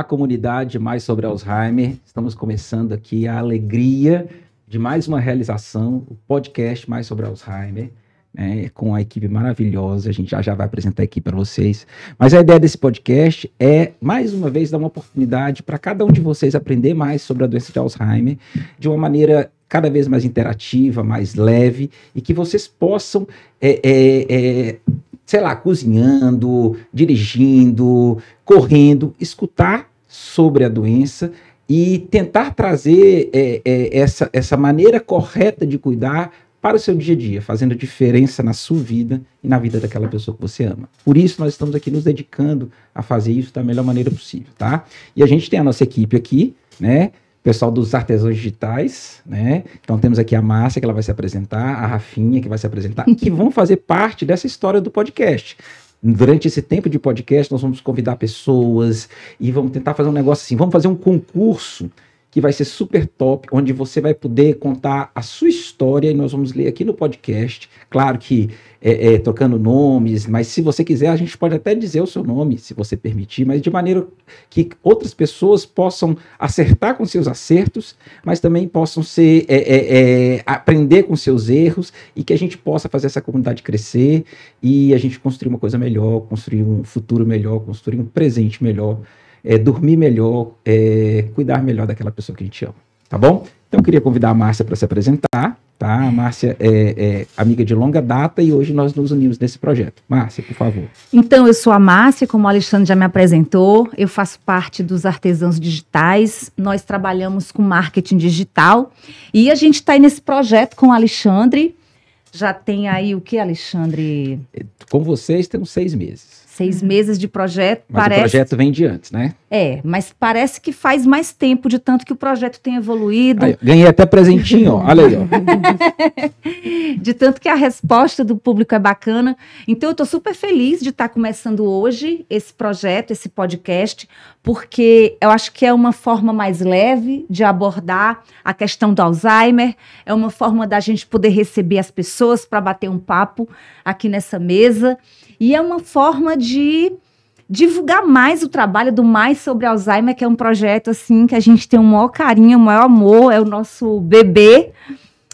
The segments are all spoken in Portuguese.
Olá, comunidade, mais sobre Alzheimer. Estamos começando aqui a alegria de mais uma realização, o podcast mais sobre Alzheimer, né, com a equipe maravilhosa. A gente já, já vai apresentar aqui para vocês. Mas a ideia desse podcast é, mais uma vez, dar uma oportunidade para cada um de vocês aprender mais sobre a doença de Alzheimer de uma maneira cada vez mais interativa, mais leve, e que vocês possam é, é, é, sei lá, cozinhando, dirigindo, correndo, escutar sobre a doença e tentar trazer é, é, essa, essa maneira correta de cuidar para o seu dia a dia, fazendo diferença na sua vida e na vida daquela pessoa que você ama. Por isso, nós estamos aqui nos dedicando a fazer isso da melhor maneira possível, tá? E a gente tem a nossa equipe aqui, né? pessoal dos artesãos digitais, né? Então temos aqui a Márcia, que ela vai se apresentar, a Rafinha, que vai se apresentar, que vão fazer parte dessa história do podcast. Durante esse tempo de podcast, nós vamos convidar pessoas e vamos tentar fazer um negócio assim. Vamos fazer um concurso que vai ser super top, onde você vai poder contar a sua história e nós vamos ler aqui no podcast. Claro que é, é, trocando nomes, mas se você quiser, a gente pode até dizer o seu nome, se você permitir, mas de maneira que outras pessoas possam acertar com seus acertos, mas também possam ser é, é, é aprender com seus erros e que a gente possa fazer essa comunidade crescer e a gente construir uma coisa melhor, construir um futuro melhor, construir um presente melhor é, dormir melhor, é, cuidar melhor daquela pessoa que a gente ama. Tá bom? Então eu queria convidar a Márcia para se apresentar. Tá? A Márcia é, é, amiga de longa data e hoje nós nos unimos nesse projeto. Márcia, por favor. Então, eu sou a Márcia, como o Alexandre já me apresentou, eu faço parte dos artesãos digitais, nós trabalhamos com marketing digital e a gente está aí nesse projeto com o Alexandre. Já tem aí o que, Alexandre? Com vocês temos seis meses seis meses de projeto. Mas parece... o projeto vem de antes, né? É, mas parece que faz mais tempo de tanto que o projeto tem evoluído. Aí, ganhei até presentinho, ó. olha aí. Ó. de tanto que a resposta do público é bacana. Então eu estou super feliz de estar tá começando hoje esse projeto, esse podcast, porque eu acho que é uma forma mais leve de abordar a questão do Alzheimer, é uma forma da gente poder receber as pessoas para bater um papo aqui nessa mesa. E é uma forma de divulgar mais o trabalho do Mais sobre Alzheimer, que é um projeto assim que a gente tem o maior carinho, o maior amor, é o nosso bebê.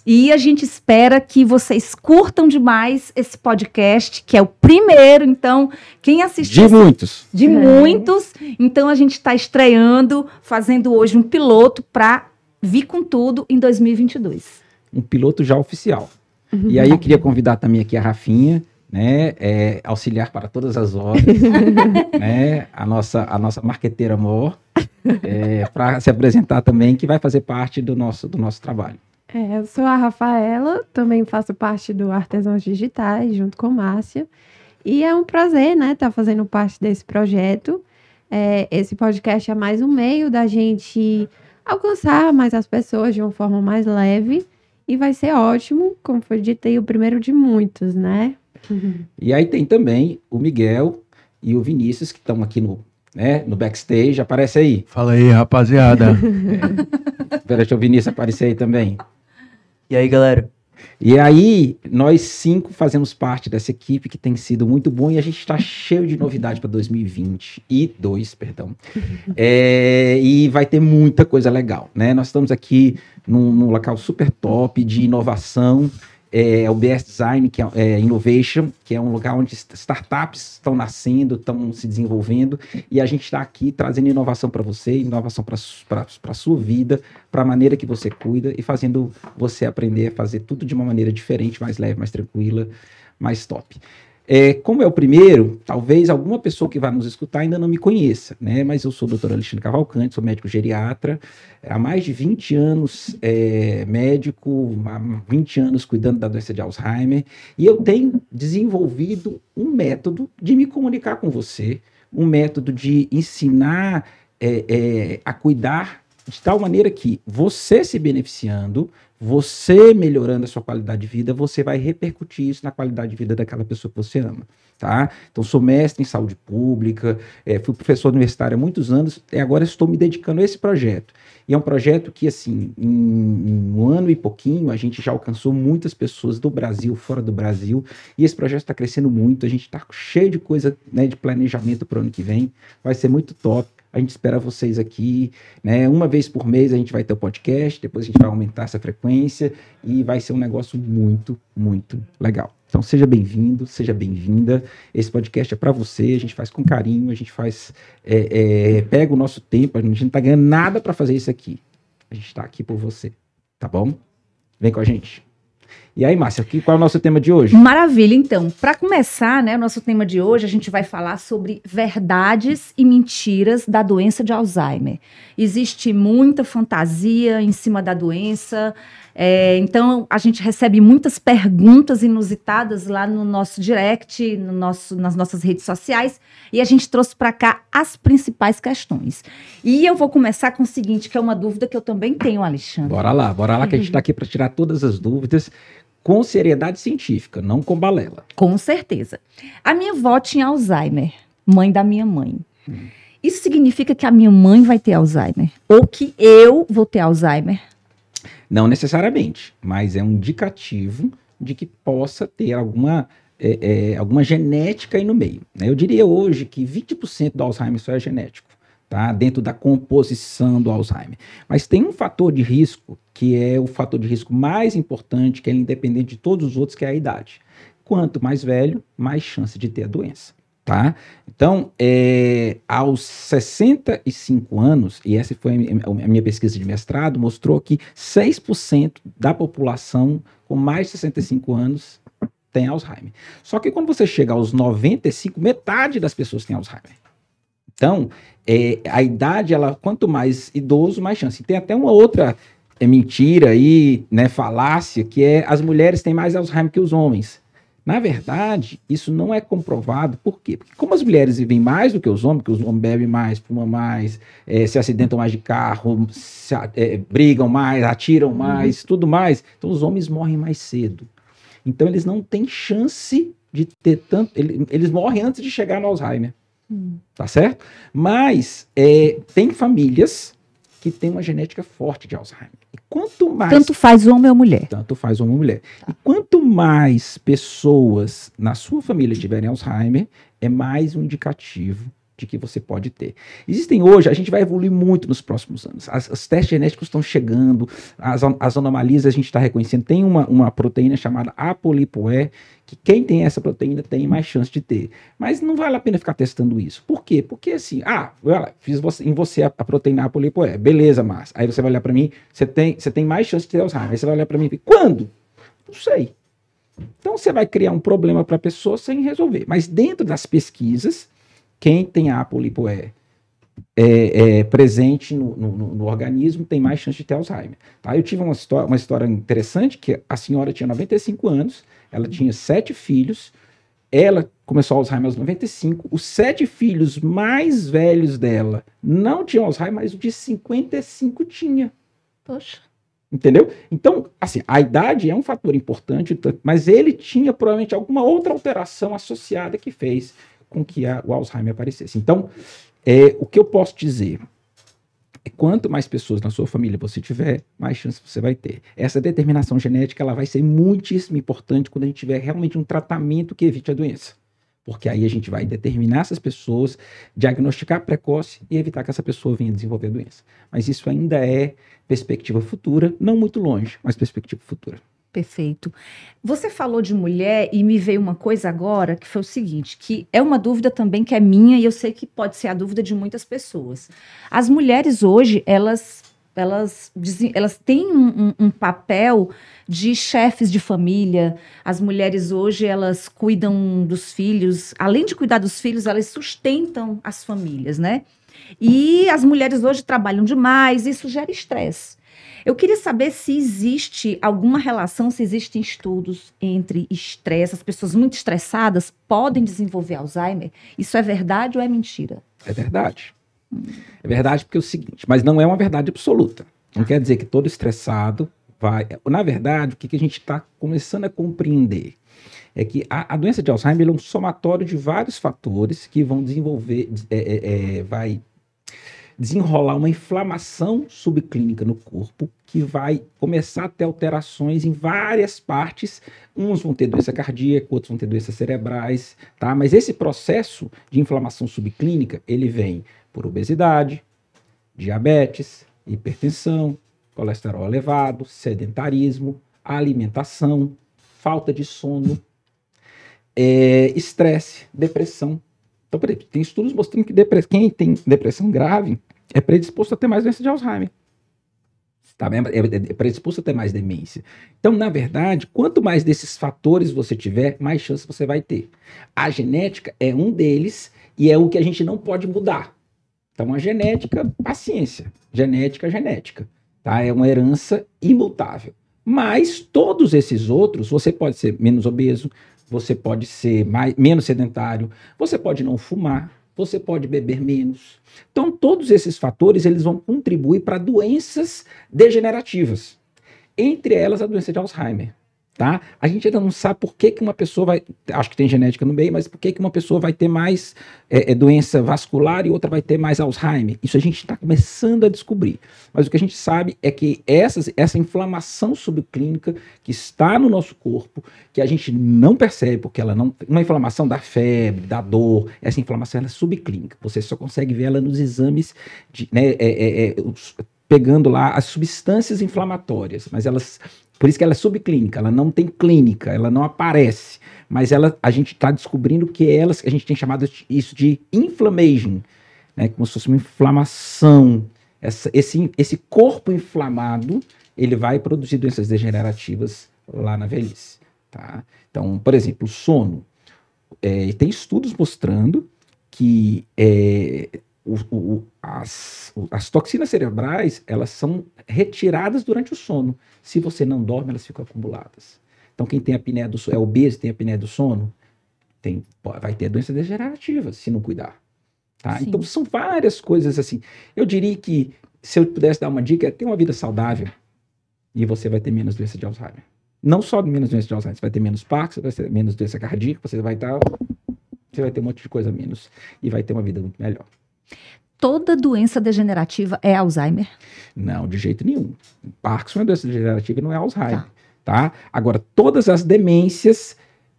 E a gente espera que vocês curtam demais esse podcast, que é o primeiro. Então, quem assistiu. De muitos. De é. muitos. Então, a gente está estreando, fazendo hoje um piloto para vir com tudo em 2022. Um piloto já oficial. Uhum. E aí, eu queria convidar também aqui a Rafinha, né, é, auxiliar para todas as horas, né, a nossa, a nossa marqueteira amor, é, para se apresentar também, que vai fazer parte do nosso, do nosso trabalho. É, eu sou a Rafaela, também faço parte do Artesãos Digitais, junto com Márcia, e é um prazer, né, estar tá fazendo parte desse projeto. É, esse podcast é mais um meio da gente alcançar mais as pessoas de uma forma mais leve, e vai ser ótimo, como foi dito aí, o primeiro de muitos, né? Uhum. E aí tem também o Miguel e o Vinícius, que estão aqui no, né, no backstage. Aparece aí. Fala aí, rapaziada. é. Deixa o Vinícius aparecer aí também. E aí, galera? E aí, nós cinco fazemos parte dessa equipe que tem sido muito bom e a gente está cheio de novidade para 2020 e dois, perdão. É, e vai ter muita coisa legal, né? Nós estamos aqui num, num local super top de inovação é, o BS Design, que é, é, Innovation, que é um lugar onde startups estão nascendo, estão se desenvolvendo, e a gente está aqui trazendo inovação para você, inovação para a sua vida, para a maneira que você cuida e fazendo você aprender a fazer tudo de uma maneira diferente, mais leve, mais tranquila, mais top. É, como é o primeiro, talvez alguma pessoa que vai nos escutar ainda não me conheça, né? Mas eu sou o doutor Alexandre Cavalcante, sou médico geriatra, há mais de 20 anos é, médico, há 20 anos cuidando da doença de Alzheimer, e eu tenho desenvolvido um método de me comunicar com você, um método de ensinar é, é a cuidar de tal maneira que você se beneficiando, você melhorando a sua qualidade de vida, você vai repercutir isso na qualidade de vida daquela pessoa que você ama, tá? Então, sou mestre em saúde pública, é, fui professor universitário há muitos anos e agora estou me dedicando a esse projeto. E é um projeto que, assim, em, um ano e pouquinho, a gente já alcançou muitas pessoas do Brasil, fora do Brasil, e esse projeto está crescendo muito, a gente está cheio de coisa, né, de planejamento para o ano que vem, vai ser muito top. A gente espera vocês aqui, né? Uma vez por mês a gente vai ter o podcast, depois a gente vai aumentar essa frequência e vai ser um negócio muito, muito legal. Então seja bem-vindo, seja bem-vinda. Esse podcast é para você, a gente faz com carinho, a gente faz, é, é, pega o nosso tempo, a gente não está ganhando nada para fazer isso aqui. A gente está aqui por você, tá bom? Vem com a gente. E aí, Márcia, aqui, qual é o nosso tema de hoje? Maravilha, então, para começar, né, o nosso tema de hoje, a gente vai falar sobre verdades e mentiras da doença de Alzheimer. Existe muita fantasia em cima da doença, é, então a gente recebe muitas perguntas inusitadas lá no nosso direct, no nosso, nas nossas redes sociais, e a gente trouxe para cá as principais questões. E eu vou começar com o seguinte, que é uma dúvida que eu também tenho, Alexandre. Bora lá, bora lá, que a gente está aqui para tirar todas as dúvidas com seriedade científica, não com balela. Com certeza. A minha avó tinha Alzheimer, mãe da minha mãe. Hum. Isso significa que a minha mãe vai ter Alzheimer? Ou que eu vou ter Alzheimer? Não necessariamente, mas é um indicativo de que possa ter alguma, é, é, alguma genética aí no meio. Né? Eu diria hoje que 20% do Alzheimer só é genético tá? dentro da composição do Alzheimer. Mas tem um fator de risco que é o fator de risco mais importante, que é independente de todos os outros, que é a idade. Quanto mais velho, mais chance de ter a doença. Tá? Então, é, aos 65 anos, e essa foi a minha pesquisa de mestrado, mostrou que 6% da população com mais de 65 anos tem Alzheimer. Só que quando você chega aos 95, metade das pessoas tem Alzheimer. Então, é, a idade, ela quanto mais idoso, mais chance. Tem até uma outra é, mentira aí, né, falácia, que é as mulheres têm mais Alzheimer que os homens. Na verdade, isso não é comprovado. Por quê? Porque como as mulheres vivem mais do que os homens, porque os homens bebem mais, fumam mais, é, se acidentam mais de carro, se, é, brigam mais, atiram uhum. mais, uhum. tudo mais, então os homens morrem mais cedo. Então eles não têm chance de ter tanto. Eles morrem antes de chegar no Alzheimer. Hum. Tá certo? Mas é, tem famílias que têm uma genética forte de Alzheimer. E quanto mais. Tanto faz homem ou mulher. Tanto faz homem ou mulher. Tá. E quanto mais pessoas na sua família tiverem Alzheimer, é mais um indicativo de que você pode ter. Existem hoje, a gente vai evoluir muito nos próximos anos. As, os testes genéticos estão chegando, as, as anomalias a gente está reconhecendo. Tem uma, uma proteína chamada apolipoé, que quem tem essa proteína tem mais chance de ter. Mas não vale a pena ficar testando isso. Por quê? Porque assim, ah, olha, fiz você, em você a, a proteína apolipoé, beleza, mas aí você vai olhar para mim, você tem, você tem mais chance de ter Alzheimer. Aí você vai olhar para mim e quando? Não sei. Então você vai criar um problema para a pessoa sem resolver. Mas dentro das pesquisas, quem tem a apolipoé é, é, presente no, no, no, organismo tem mais chance de ter Alzheimer. Tá? Eu tive uma história, uma história interessante que a senhora tinha 95 anos, ela tinha sete filhos, ela começou Alzheimer aos 95, os sete filhos mais velhos dela não tinham Alzheimer, mas o de 55 tinha. Poxa. Entendeu? Então, assim, a idade é um fator importante, mas ele tinha provavelmente alguma outra alteração associada que fez com que a, o Alzheimer aparecesse. Então, é, o que eu posso dizer é quanto mais pessoas na sua família você tiver, mais chance você vai ter. Essa determinação genética ela vai ser muitíssimo importante quando a gente tiver realmente um tratamento que evite a doença. Porque aí a gente vai determinar essas pessoas, diagnosticar precoce e evitar que essa pessoa venha desenvolver a doença. Mas isso ainda é perspectiva futura, não muito longe, mas perspectiva futura. Perfeito. Você falou de mulher e me veio uma coisa agora que foi o seguinte, que é uma dúvida também que é minha e eu sei que pode ser a dúvida de muitas pessoas. As mulheres hoje, elas elas, elas têm um, um, papel de chefes de família. As mulheres hoje elas cuidam dos filhos, além de cuidar dos filhos, elas sustentam as famílias, né? E as mulheres hoje trabalham demais, isso gera estresse. Eu queria saber se existe alguma relação, se existem estudos entre estresse, as pessoas muito estressadas podem desenvolver Alzheimer. Isso é verdade ou é mentira? É verdade. Hum. É verdade porque é o seguinte, mas não é uma verdade absoluta. Não quer dizer que todo estressado vai. Na verdade, o que, a gente está começando a compreender é que a, a doença de Alzheimer é um somatório de vários fatores que vão desenvolver, é, é, é, vai desenrolar uma inflamação subclínica no corpo que vai começar a ter alterações em várias partes. Uns vão ter doença cardíaca, outros vão ter doenças cerebrais, tá? Mas esse processo de inflamação subclínica, ele vem por obesidade, diabetes, hipertensão, colesterol elevado, sedentarismo, alimentação, falta de sono, é, estresse, depressão. Então, por exemplo, tem estudos mostrando que quem tem depressão grave é predisposto a ter mais doença de Alzheimer. Tá bem? É, é predisposto a ter mais demência. Então, na verdade, quanto mais desses fatores você tiver, mais chance você vai ter. A genética é um deles e é o que a gente não pode mudar. Então, a genética, paciência. Genética, genética. Tá? É uma herança imutável. Mas todos esses outros, você pode ser menos obeso, você pode ser mais, menos sedentário, você pode não fumar, você pode beber menos. Então, todos esses fatores eles vão contribuir para doenças degenerativas. Entre elas, a doença de Alzheimer. Tá? A gente ainda não sabe por que, que uma pessoa vai. Acho que tem genética no meio, mas por que, que uma pessoa vai ter mais é, é, doença vascular e outra vai ter mais Alzheimer? Isso a gente está começando a descobrir. Mas o que a gente sabe é que essas, essa inflamação subclínica que está no nosso corpo, que a gente não percebe, porque ela não. Uma inflamação da febre, da dor, essa inflamação é subclínica. Você só consegue ver ela nos exames de, né, é, é, é pegando lá as substâncias inflamatórias, mas elas por isso que ela é subclínica, ela não tem clínica, ela não aparece. Mas ela, a gente está descobrindo que elas, a gente tem chamado isso de inflammation, né, como se fosse uma inflamação. Essa, esse, esse corpo inflamado, ele vai produzir doenças degenerativas lá na velhice. Tá? Então, por exemplo, sono. É, tem estudos mostrando que é, o, o, as, as, toxinas cerebrais elas são retiradas durante o sono. Se você não dorme, elas ficam acumuladas. Então, quem tem a apneia do sono, é obeso, tem a apneia do sono, tem, vai ter doença degenerativa se não cuidar. Tá? Então, são várias coisas assim. Eu diria que, se eu pudesse dar uma dica, é ter uma vida saudável e você vai ter menos doença de Alzheimer. Não só menos doença de Alzheimer, você vai ter menos Parkinson, vai ter menos doença cardíaca, você vai estar. Você vai ter um monte de coisa menos e vai ter uma vida muito melhor toda doença degenerativa é Alzheimer? Não, de jeito nenhum. Parkinson é doença degenerativa e não é Alzheimer. Tá. tá? Agora, todas as demências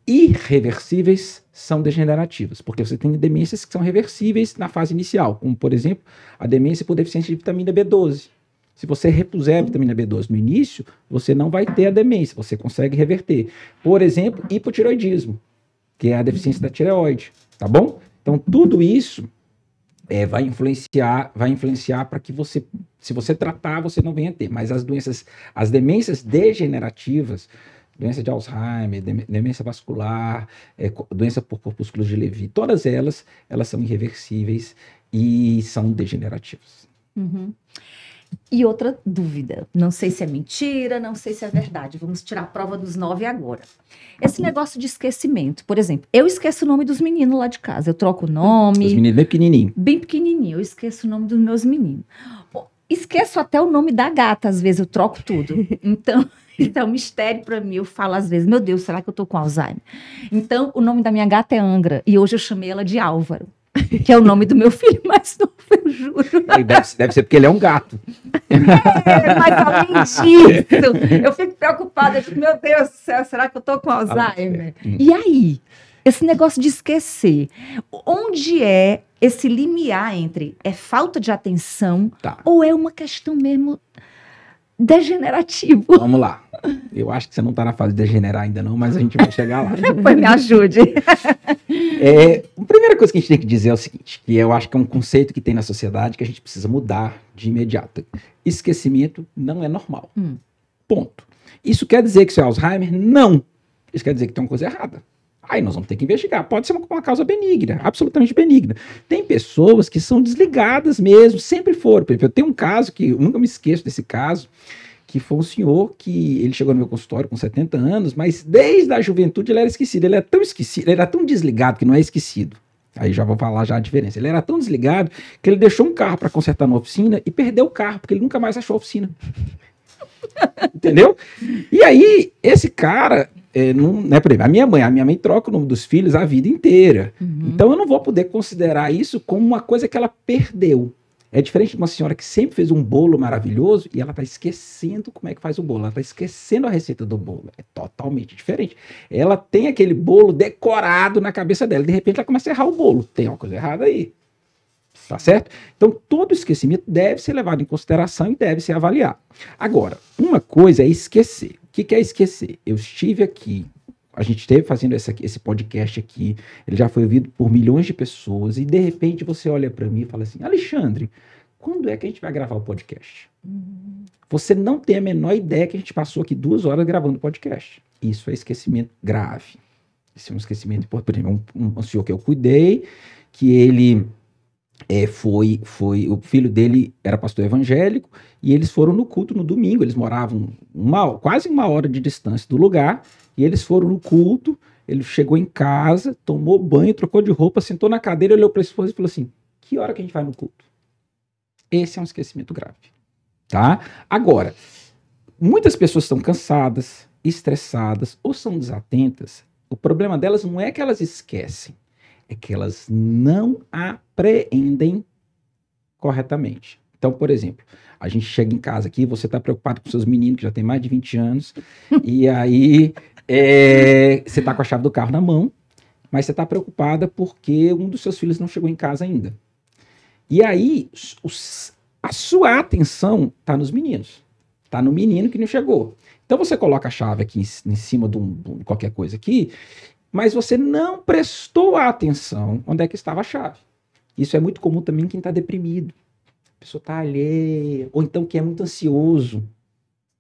irreversíveis são degenerativas, porque você tem demências que são reversíveis na fase inicial, como, por exemplo, a demência por deficiência de vitamina B12. Se você repuser a vitamina B12 no início, você não vai ter a demência, você consegue reverter. Por exemplo, hipotiroidismo, que é a deficiência da tireoide, tá bom? Então, tudo isso é, vai influenciar, vai influenciar para que você, se você tratar, você não venha ter. Mas as doenças, as demências degenerativas, doença de Alzheimer, demência vascular, é, doença por corpúsculos de Levy, todas elas, elas são irreversíveis e são degenerativas. Uhum. E outra dúvida, não sei se é mentira, não sei se é verdade. Vamos tirar a prova dos nove agora. Esse negócio de esquecimento, por exemplo, eu esqueço o nome dos meninos lá de casa. Eu troco o nome. Os meninos bem pequenininho. Bem pequenininho. Eu esqueço o nome dos meus meninos. Esqueço até o nome da gata, às vezes eu troco tudo. Então, então é um mistério para mim. Eu falo às vezes, meu Deus, será que eu tô com Alzheimer? Então, o nome da minha gata é Angra e hoje eu chamei ela de Álvaro. que é o nome do meu filho mais novo, eu juro. Deve, deve ser porque ele é um gato. É, mas além disso, eu fico preocupada, eu fico, meu Deus do céu, será que eu tô com Alzheimer? Ah, é. E aí, esse negócio de esquecer, onde é esse limiar entre é falta de atenção tá. ou é uma questão mesmo degenerativo. Vamos lá. Eu acho que você não está na fase de degenerar ainda não, mas a gente vai chegar lá. Pois me ajude. É, a primeira coisa que a gente tem que dizer é o seguinte, que eu acho que é um conceito que tem na sociedade que a gente precisa mudar de imediato. Esquecimento não é normal. Hum. Ponto. Isso quer dizer que isso é Alzheimer? Não. Isso quer dizer que tem uma coisa errada. Aí nós vamos ter que investigar. Pode ser uma, uma, causa benigna, absolutamente benigna. Tem pessoas que são desligadas mesmo, sempre foram. Eu tenho um caso que eu nunca me esqueço desse caso, que foi um senhor que ele chegou no meu consultório com 70 anos, mas desde a juventude ele era esquecido. Ele era tão esquecido, ele era tão desligado que não é esquecido. Aí já vou falar já a diferença. Ele era tão desligado que ele deixou um carro para consertar na oficina e perdeu o carro, porque ele nunca mais achou a oficina. Entendeu? E aí, esse cara, é, não, né, por exemplo, a minha mãe, a minha mãe troca o nome dos filhos a vida inteira. Uhum. Então eu não vou poder considerar isso como uma coisa que ela perdeu. É diferente de uma senhora que sempre fez um bolo maravilhoso e ela está esquecendo como é que faz o bolo. Ela está esquecendo a receita do bolo. É totalmente diferente. Ela tem aquele bolo decorado na cabeça dela. De repente ela começa a errar o bolo. Tem uma coisa errada aí. Tá certo? Então, todo esquecimento deve ser levado em consideração e deve ser avaliado. Agora, uma coisa é esquecer. O que, que é esquecer? Eu estive aqui, a gente esteve fazendo essa, esse podcast aqui, ele já foi ouvido por milhões de pessoas, e de repente você olha para mim e fala assim: Alexandre, quando é que a gente vai gravar o podcast? Você não tem a menor ideia que a gente passou aqui duas horas gravando o podcast. Isso é esquecimento grave. Isso é um esquecimento importante. Por exemplo, um, um senhor que eu cuidei, que ele é, foi, foi, o filho dele era pastor evangélico, e eles foram no culto no domingo, eles moravam uma, quase uma hora de distância do lugar, e eles foram no culto, ele chegou em casa, tomou banho, trocou de roupa, sentou na cadeira, olhou para a esposa e falou assim, que hora que a gente vai no culto? Esse é um esquecimento grave, tá? Agora, muitas pessoas estão cansadas, estressadas ou são desatentas, o problema delas não é que elas esquecem, é que elas não apreendem corretamente. Então, por exemplo, a gente chega em casa aqui, você está preocupado com seus meninos que já tem mais de 20 anos, e aí é, você está com a chave do carro na mão, mas você está preocupada porque um dos seus filhos não chegou em casa ainda. E aí, os, a sua atenção está nos meninos. Está no menino que não chegou. Então você coloca a chave aqui em, em cima de, um, de qualquer coisa aqui mas você não prestou atenção onde é que estava a chave. Isso é muito comum também em quem está deprimido. A pessoa está alheia, ou então que é muito ansioso.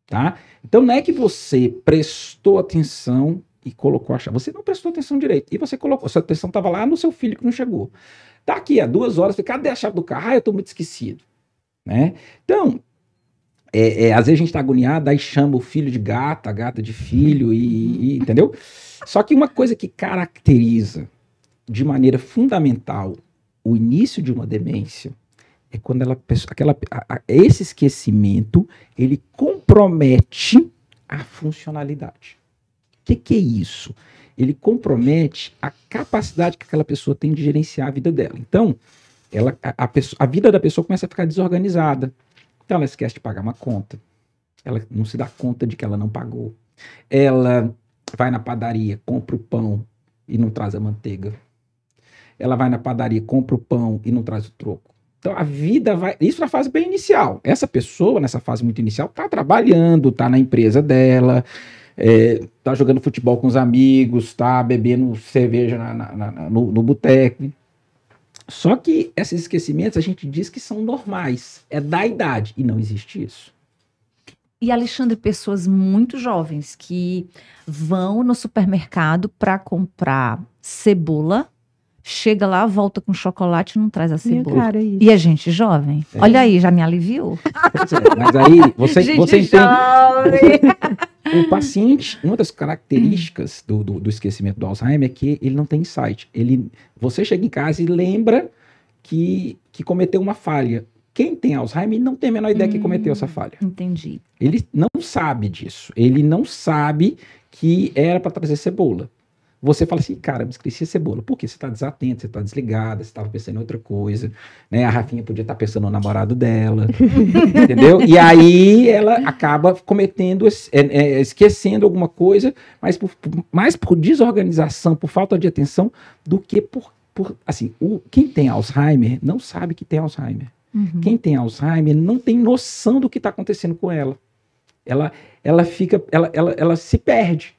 Tá? Então não é que você prestou atenção e colocou a chave. Você não prestou atenção direito. E você colocou, sua atenção estava lá no seu filho que não chegou. Tá aqui há duas horas, cadê a chave do carro? Ah, eu estou muito esquecido. Né? Então, é, é, às vezes a gente está agoniado, aí chama o filho de gata, a gata de filho, e, e entendeu? Só que uma coisa que caracteriza de maneira fundamental o início de uma demência é quando ela, aquela, esse esquecimento ele compromete a funcionalidade. O que, que é isso? Ele compromete a capacidade que aquela pessoa tem de gerenciar a vida dela. Então, ela, a, a, a vida da pessoa começa a ficar desorganizada. Então, ela esquece de pagar uma conta. Ela não se dá conta de que ela não pagou. Ela vai na padaria, compra o pão e não traz a manteiga. Ela vai na padaria, compra o pão e não traz o troco. Então a vida vai. Isso na fase bem inicial. Essa pessoa, nessa fase muito inicial, está trabalhando, está na empresa dela, está é, jogando futebol com os amigos, está bebendo cerveja na, na, na, no, no boteco. Só que esses esquecimentos a gente diz que são normais, é da idade, e não existe isso. E Alexandre, pessoas muito jovens que vão no supermercado para comprar cebola, chega lá, volta com chocolate e não traz a cebola. Cara, é e a gente jovem. É. Olha aí, já me aliviou. É, mas aí você, gente você entende. o paciente, uma das características do, do, do, esquecimento do Alzheimer é que ele não tem insight. Ele, você chega em casa e lembra que, que cometeu uma falha. Quem tem Alzheimer não tem a menor ideia hum, que cometeu essa falha. Entendi. Ele não sabe disso. Ele não sabe que era para trazer cebola. Você fala assim, cara, me esqueci a cebola. Por quê? Você está desatento, você está desligada, você estava pensando em outra coisa. Né? A Rafinha podia estar tá pensando no namorado dela. entendeu? E aí ela acaba cometendo, é, é, esquecendo alguma coisa, mas por, por, mais por desorganização, por falta de atenção, do que por. por assim, o, quem tem Alzheimer não sabe que tem Alzheimer. Uhum. Quem tem Alzheimer não tem noção do que está acontecendo com ela. Ela, ela fica, ela, ela, ela se perde.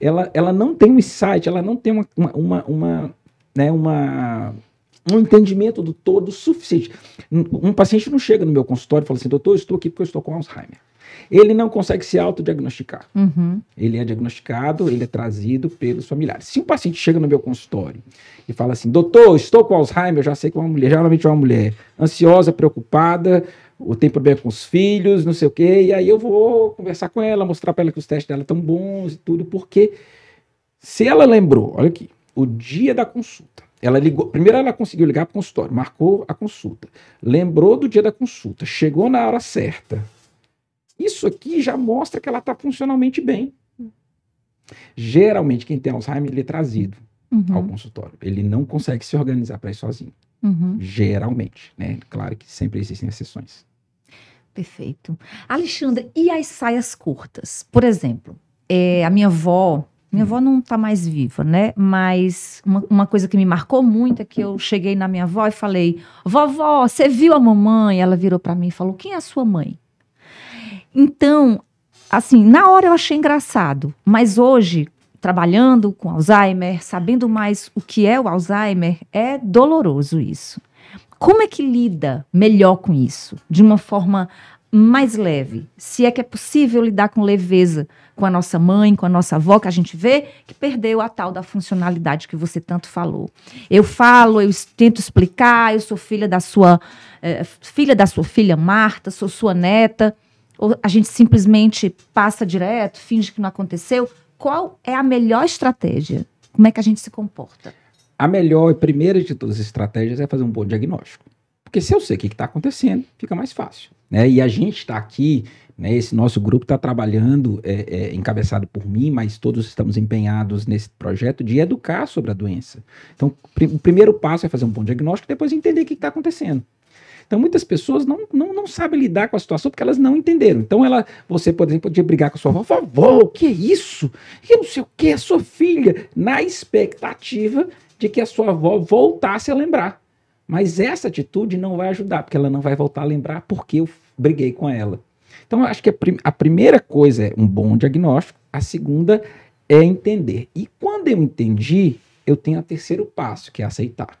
Ela, ela não tem um insight, ela não tem uma, uma, uma, uma né, uma, um entendimento do todo suficiente. Um, um, paciente não chega no meu consultório e fala assim, doutor, eu estou aqui porque eu estou com Alzheimer. Ele não consegue se autodiagnosticar. Uhum. Ele é diagnosticado, ele é trazido pelos familiares. Se um paciente chega no meu consultório e fala assim, doutor, estou com Alzheimer, eu já sei que é uma mulher, geralmente é uma mulher ansiosa, preocupada, tem problema com os filhos, não sei o quê, e aí eu vou conversar com ela, mostrar para ela que os testes dela estão bons e tudo, porque se ela lembrou, olha aqui, o dia da consulta, ela ligou, primeiro ela conseguiu ligar para o consultório, marcou a consulta, lembrou do dia da consulta, chegou na hora certa. Isso aqui já mostra que ela está funcionalmente bem. Geralmente, quem tem Alzheimer, ele é trazido uhum. ao consultório. Ele não consegue se organizar para ir sozinho. Uhum. Geralmente, né? Claro que sempre existem exceções. Perfeito. Alexandra, e as saias curtas? Por exemplo, é, a minha avó Minha avó não está mais viva, né? Mas uma, uma, coisa que me marcou muito é que eu cheguei na minha avó e falei: Vovó, você viu a mamãe? Ela virou para mim e falou: Quem é a sua mãe? Então, assim, na hora eu achei engraçado, mas hoje, trabalhando com Alzheimer, sabendo mais o que é o Alzheimer, é doloroso isso. Como é que lida melhor com isso? De uma forma mais leve. Se é que é possível lidar com leveza com a nossa mãe, com a nossa avó, que a gente vê que perdeu a tal da funcionalidade que você tanto falou. Eu falo, eu tento explicar, eu sou filha da sua é, filha da sua filha Marta, sou sua neta. Ou a gente simplesmente passa direto, finge que não aconteceu. Qual é a melhor estratégia? Como é que a gente se comporta? A melhor e primeira de todas as estratégias é fazer um bom diagnóstico. Porque se eu sei o que está acontecendo, fica mais fácil. Né? E a gente está aqui, né, esse nosso grupo está trabalhando, é, é, encabeçado por mim, mas todos estamos empenhados nesse projeto de educar sobre a doença. Então, o primeiro passo é fazer um bom diagnóstico, depois entender o que está acontecendo. Então, muitas pessoas não, não, não sabem lidar com a situação porque elas não entenderam. Então, ela, você, por exemplo, podia brigar com a sua avó, vovó, o que é isso? Eu não sei o que, é sua filha, na expectativa de que a sua avó voltasse a lembrar. Mas essa atitude não vai ajudar, porque ela não vai voltar a lembrar porque eu briguei com ela. Então, eu acho que a, prim a primeira coisa é um bom diagnóstico, a segunda é entender. E quando eu entendi, eu tenho o terceiro passo, que é aceitar.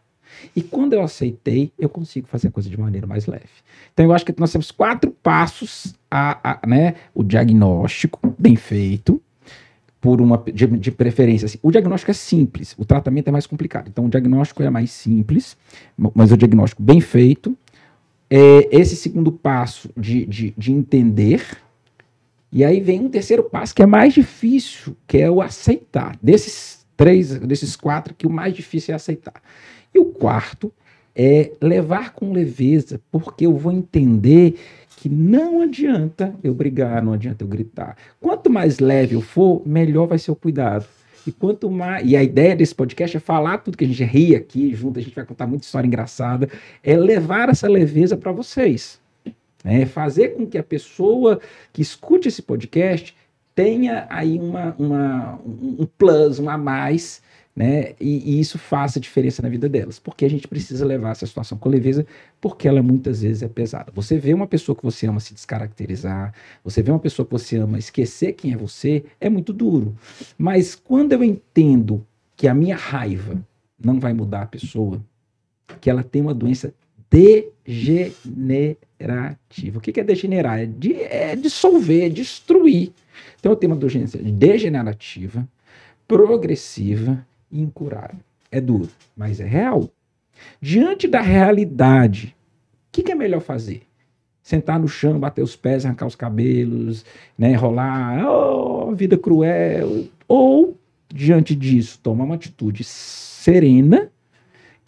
E quando eu aceitei, eu consigo fazer a coisa de maneira mais leve. Então, eu acho que nós temos quatro passos a, a né? O diagnóstico bem feito, por uma de, de preferência. Assim. O diagnóstico é simples, o tratamento é mais complicado. Então, o diagnóstico é mais simples, mas o diagnóstico bem feito. É esse segundo passo de, de, de entender. E aí vem um terceiro passo que é mais difícil, que é o aceitar. Desses três, desses quatro, que o mais difícil é aceitar. E o quarto é levar com leveza, porque eu vou entender que não adianta eu brigar, não adianta eu gritar. Quanto mais leve eu for, melhor vai ser o cuidado. E quanto mais. E a ideia desse podcast é falar tudo que a gente ri aqui junto, a gente vai contar muita história engraçada, é levar essa leveza para vocês. É fazer com que a pessoa que escute esse podcast tenha aí uma, uma, um plus, um a mais né? E, e, isso faça diferença na vida delas, porque a gente precisa levar essa situação com leveza, porque ela muitas vezes é pesada. Você vê uma pessoa que você ama se descaracterizar, você vê uma pessoa que você ama esquecer quem é você, é muito duro. Mas quando eu entendo que a minha raiva não vai mudar a pessoa, que ela tem uma doença degenerativa. O que é degenerar? É, de, é dissolver, é destruir. Então eu tenho uma doença degenerativa, progressiva, incurável. É duro, mas é real. Diante da realidade, o que, que, é melhor fazer? Sentar no chão, bater os pés, arrancar os cabelos, né, rolar, oh, vida cruel. Ou, diante disso, tomar uma atitude serena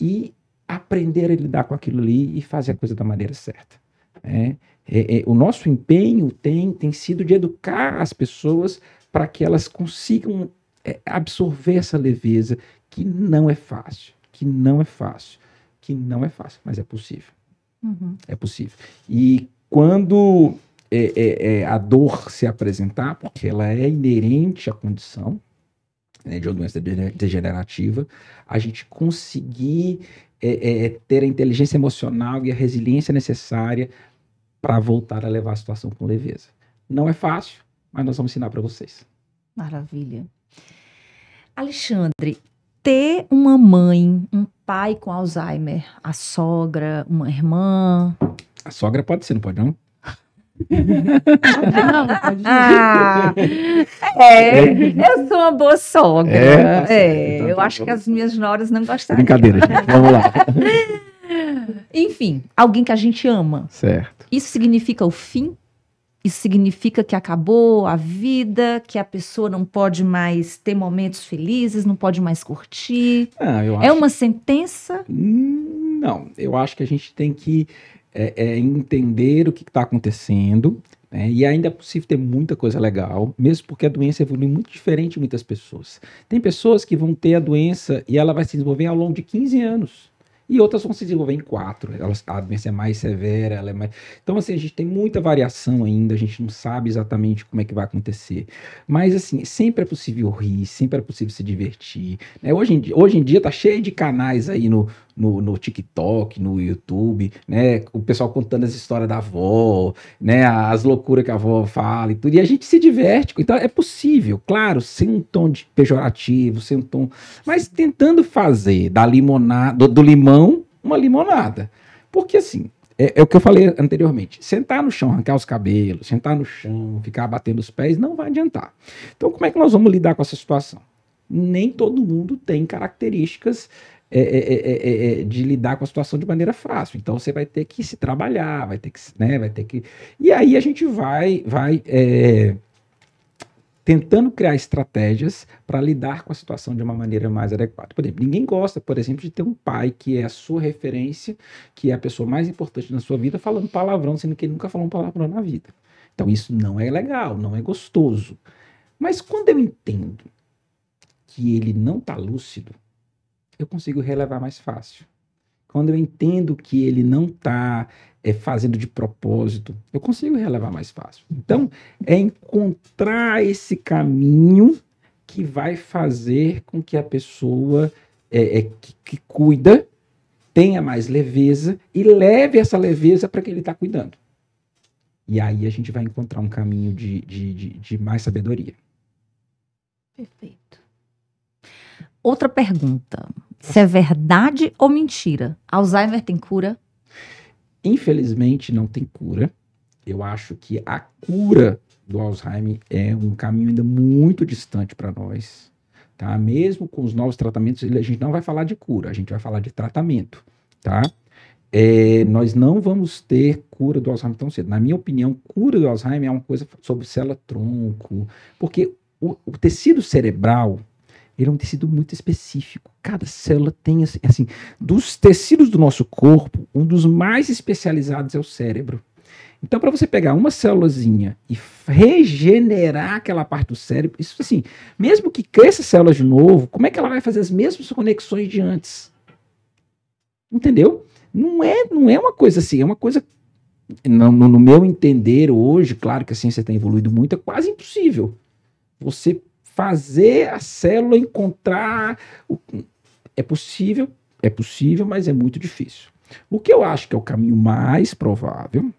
e aprender a lidar com aquilo ali e fazer a coisa da maneira certa. É, é, é, o nosso empenho tem, tem sido de educar as pessoas para que elas consigam absorver essa leveza que não é fácil, que não é fácil, que não é fácil, mas é possível. Uhum. É possível. E quando é, é, é, a dor se apresentar, porque ela é inerente à condição né, de uma doença degenerativa, a gente conseguir é, é, ter a inteligência emocional e a resiliência necessária para voltar a levar a situação com leveza. Não é fácil, mas nós vamos ensinar para vocês. Maravilha. Alexandre, ter uma mãe, um pai com Alzheimer, a sogra, uma irmã. A sogra pode ser, não pode não? não, pode ah, é, eu sou uma boa sogra. É, é então, eu tá acho que as minhas noras não gostariam. Brincadeira, gente. Vamos lá. Enfim, alguém que a gente ama. Certo. Isso significa o fim isso significa que acabou a vida, que a pessoa não pode mais ter momentos felizes, não pode mais curtir. Não, é uma sentença? Não, eu acho que a gente tem que é, é, entender o que está acontecendo. Né? E ainda é possível ter muita coisa legal, mesmo porque a doença evolui muito diferente em muitas pessoas. Tem pessoas que vão ter a doença e ela vai se desenvolver ao longo de 15 anos. E outras vão se desenvolver em quatro. Elas, a doença é mais severa, ela é mais. Então, assim, a gente tem muita variação ainda, a gente não sabe exatamente como é que vai acontecer. Mas, assim, sempre é possível rir, sempre é possível se divertir. Né? Hoje, em, hoje em dia tá cheio de canais aí no, no, no TikTok, no YouTube, né? O pessoal contando as histórias da avó, né? As loucuras que a avó fala e tudo. E a gente se diverte. Então, é possível, claro, sem um tom de pejorativo, sem um tom. Mas tentando fazer da limonada, do, do limão uma limonada. Porque assim, é, é, o que eu falei anteriormente. Sentar no chão, arrancar os cabelos, sentar no chão, ficar batendo os pés, não vai adiantar. Então, como é que nós vamos lidar com essa situação? Nem todo mundo tem características é é, é, é, é, de lidar com a situação de maneira fácil. Então, você vai ter que se trabalhar, vai ter que, né, vai ter que. E aí a gente vai, vai tentando criar estratégias para lidar com a situação de uma maneira mais adequada. Por exemplo, ninguém gosta, por exemplo, de ter um pai que é a sua referência, que é a pessoa mais importante na sua vida, falando palavrão, sendo que ele nunca falou um palavrão na vida. Então, isso não é legal, não é gostoso. Mas quando eu entendo que ele não está lúcido, eu consigo relevar mais fácil. Quando eu entendo que ele não está é, fazendo de propósito, eu consigo relevar mais fácil. Então, é encontrar esse caminho que vai fazer com que a pessoa é, é, que, que, cuida tenha mais leveza e leve essa leveza para quem ele está cuidando. E aí a gente vai encontrar um caminho de, de, de, de mais sabedoria. Perfeito. Outra pergunta. Se é verdade ou mentira? Alzheimer tem cura? Infelizmente, não tem cura. Eu acho que a cura do Alzheimer é um caminho ainda muito distante para nós. Tá? Mesmo com os novos tratamentos, a gente não vai falar de cura, a gente vai falar de tratamento. Tá? É, nós não vamos ter cura do Alzheimer tão cedo. Na minha opinião, cura do Alzheimer é uma coisa sobre célula-tronco, porque o, o, tecido cerebral ele é um tecido muito específico. Cada célula tem, assim, assim, dos tecidos do nosso corpo, um dos mais especializados é o cérebro. Então, para você pegar uma célulazinha e regenerar aquela parte do cérebro, isso assim, mesmo que cresça células de novo, como é que ela vai fazer as mesmas conexões de antes? Entendeu? Não é, não é uma coisa assim, é uma coisa no, no meu entender hoje, claro que a ciência tem evoluído muito, é quase impossível. Você fazer a célula encontrar. O... É possível, é possível, mas é muito difícil. O que eu acho que é o caminho mais provável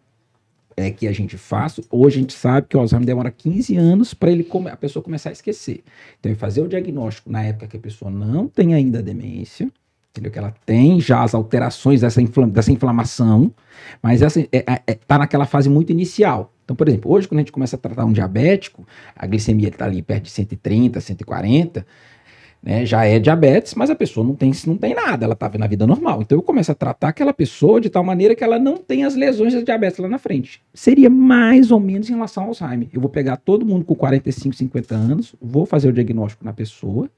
é que a gente faça. Hoje a gente sabe que o Alzheimer demora 15 anos para ele a pessoa começar a esquecer. Então, fazer o diagnóstico na época que a pessoa não tem ainda demência, entendeu? Que ela tem já as alterações dessa, dessa inflamação, mas está é, é, é tá naquela fase muito inicial. Então, por exemplo, hoje quando a gente começa a tratar um diabético, a glicemia está ali perto de 130, 140, né, já é diabetes, mas a pessoa não tem, não tem nada, ela está vendo a vida normal. Então eu começo a tratar aquela pessoa de tal maneira que ela não tem as lesões da diabetes lá na frente. Seria mais ou menos em relação ao Alzheimer. Eu vou pegar todo mundo com 45, 50 anos, vou fazer o diagnóstico na pessoa,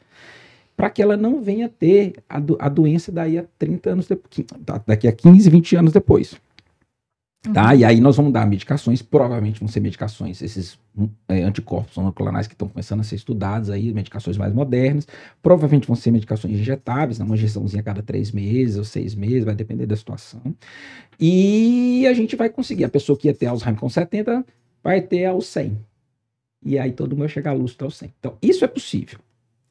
para que ela não venha ter a, do, a doença daí a 30 anos depois, daqui a 15, 20 anos depois. Tá? Uhum. E aí nós vamos dar medicações, provavelmente vão ser medicações, esses hum, é, anticorpos monoclonais que estão começando a ser estudados aí, medicações mais modernas, provavelmente vão ser medicações injetáveis, né? uma injeçãozinha a cada três meses ou seis meses, vai depender da situação. E a gente vai conseguir, a pessoa que ia ter Alzheimer com 70 vai ter aos 100. E aí todo mundo vai chegar lúcido aos 100. Então, isso é possível.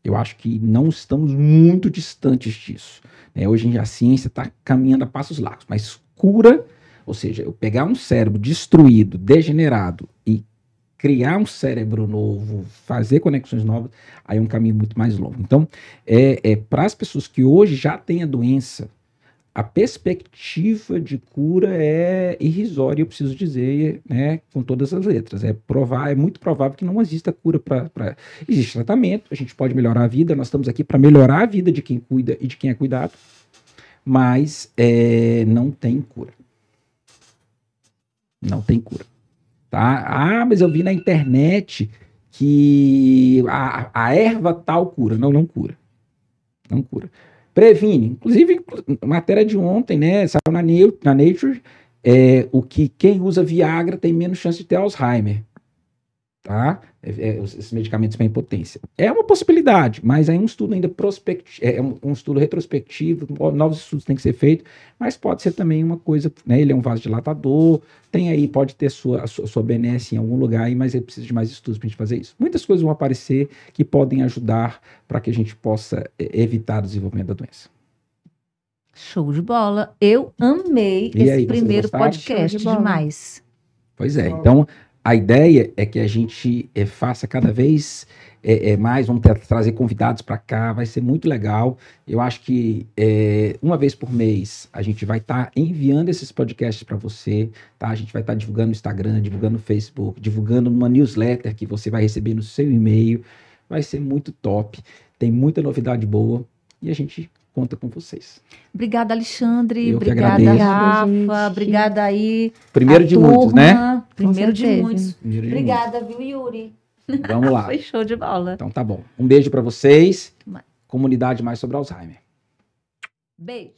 Eu acho que não estamos muito distantes disso. Né? Hoje a ciência está caminhando a passos largos, mas cura ou seja, eu pegar um cérebro destruído, degenerado e criar um cérebro novo, fazer conexões novas, aí é um caminho muito mais longo. Então, é, é para as pessoas que hoje já têm a doença, a perspectiva de cura é irrisória, eu preciso dizer, né, com todas as letras. É provar, é muito provável que não exista cura para. Existe tratamento, a gente pode melhorar a vida, nós estamos aqui para melhorar a vida de quem cuida e de quem é cuidado, mas é, não tem cura. Não tem cura. Tá? Ah, mas eu vi na internet que a, a erva tal cura. Não, não cura. Não cura. Previne. Inclusive, matéria de ontem, né? Saiu na, na Nature é, o que quem usa Viagra tem menos chance de ter Alzheimer. Tá? É, é, esses medicamentos para impotência. É uma possibilidade, mas é um estudo ainda prospectivo, é um, um, estudo retrospectivo, novos estudos têm que ser feitos, mas pode ser também uma coisa, né? Ele é um vasodilatador, tem aí, pode ter sua, sua, sua benesse em algum lugar, aí, mas ele precisa de mais estudos para a gente fazer isso. Muitas coisas vão aparecer que podem ajudar para que a gente possa é, evitar o desenvolvimento da doença. Show de bola. Eu amei E esse aí, primeiro podcast de demais. Pois é, então a ideia é que a gente eh, faça cada vez eh, eh, mais, vamos ter- trazer convidados para cá, vai ser muito legal. Eu acho que uma vez por mês a gente vai estar enviando esses podcasts para você, tá? A gente vai estar divulgando no Instagram, divulgando no Facebook, divulgando numa newsletter que você vai receber no seu e-mail. Vai ser muito top, tem muita novidade boa e a gente conta com vocês. Obrigada, Alexandre. Eu obrigada. Rafa. Obrigada, gente. Obrigada aí. Primeiro a de muitos, né? turma. Primeiro de muitos. Primeiro de Obrigada, viu, Yuri? muitos. Vamos lá. Foi show de bola. Então tá bom. Um beijo para vocês. Mas- Comunidade mais sobre Alzheimer. Beijo.